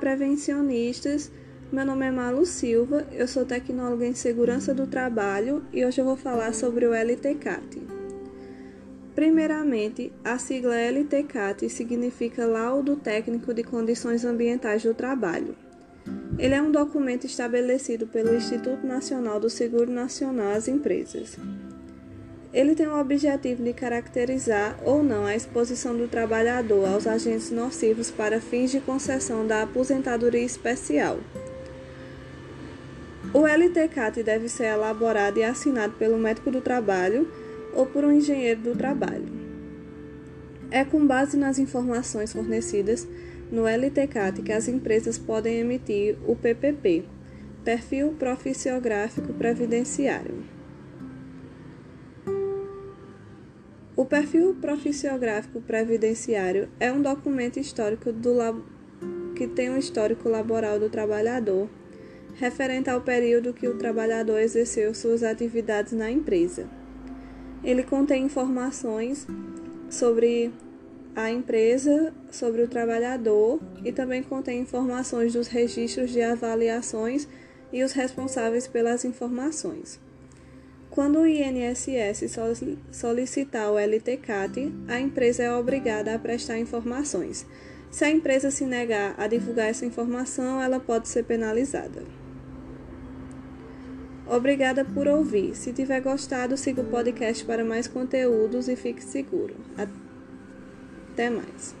prevencionistas. Meu nome é Malu Silva, eu sou tecnóloga em segurança do trabalho e hoje eu vou falar sobre o LTCAT. Primeiramente, a sigla LTCAT significa Laudo Técnico de Condições Ambientais do Trabalho. Ele é um documento estabelecido pelo Instituto Nacional do Seguro Nacional às empresas. Ele tem o objetivo de caracterizar ou não a exposição do trabalhador aos agentes nocivos para fins de concessão da aposentadoria especial. O LTCAT deve ser elaborado e assinado pelo médico do trabalho ou por um engenheiro do trabalho. É com base nas informações fornecidas no LTCAT que as empresas podem emitir o PPP, Perfil Proficiográfico Previdenciário. O perfil proficiográfico previdenciário é um documento histórico do lab... que tem um histórico laboral do trabalhador, referente ao período que o trabalhador exerceu suas atividades na empresa. Ele contém informações sobre a empresa, sobre o trabalhador e também contém informações dos registros de avaliações e os responsáveis pelas informações. Quando o INSS solicitar o LTCAT, a empresa é obrigada a prestar informações. Se a empresa se negar a divulgar essa informação, ela pode ser penalizada. Obrigada por ouvir. Se tiver gostado, siga o podcast para mais conteúdos e fique seguro. Até mais.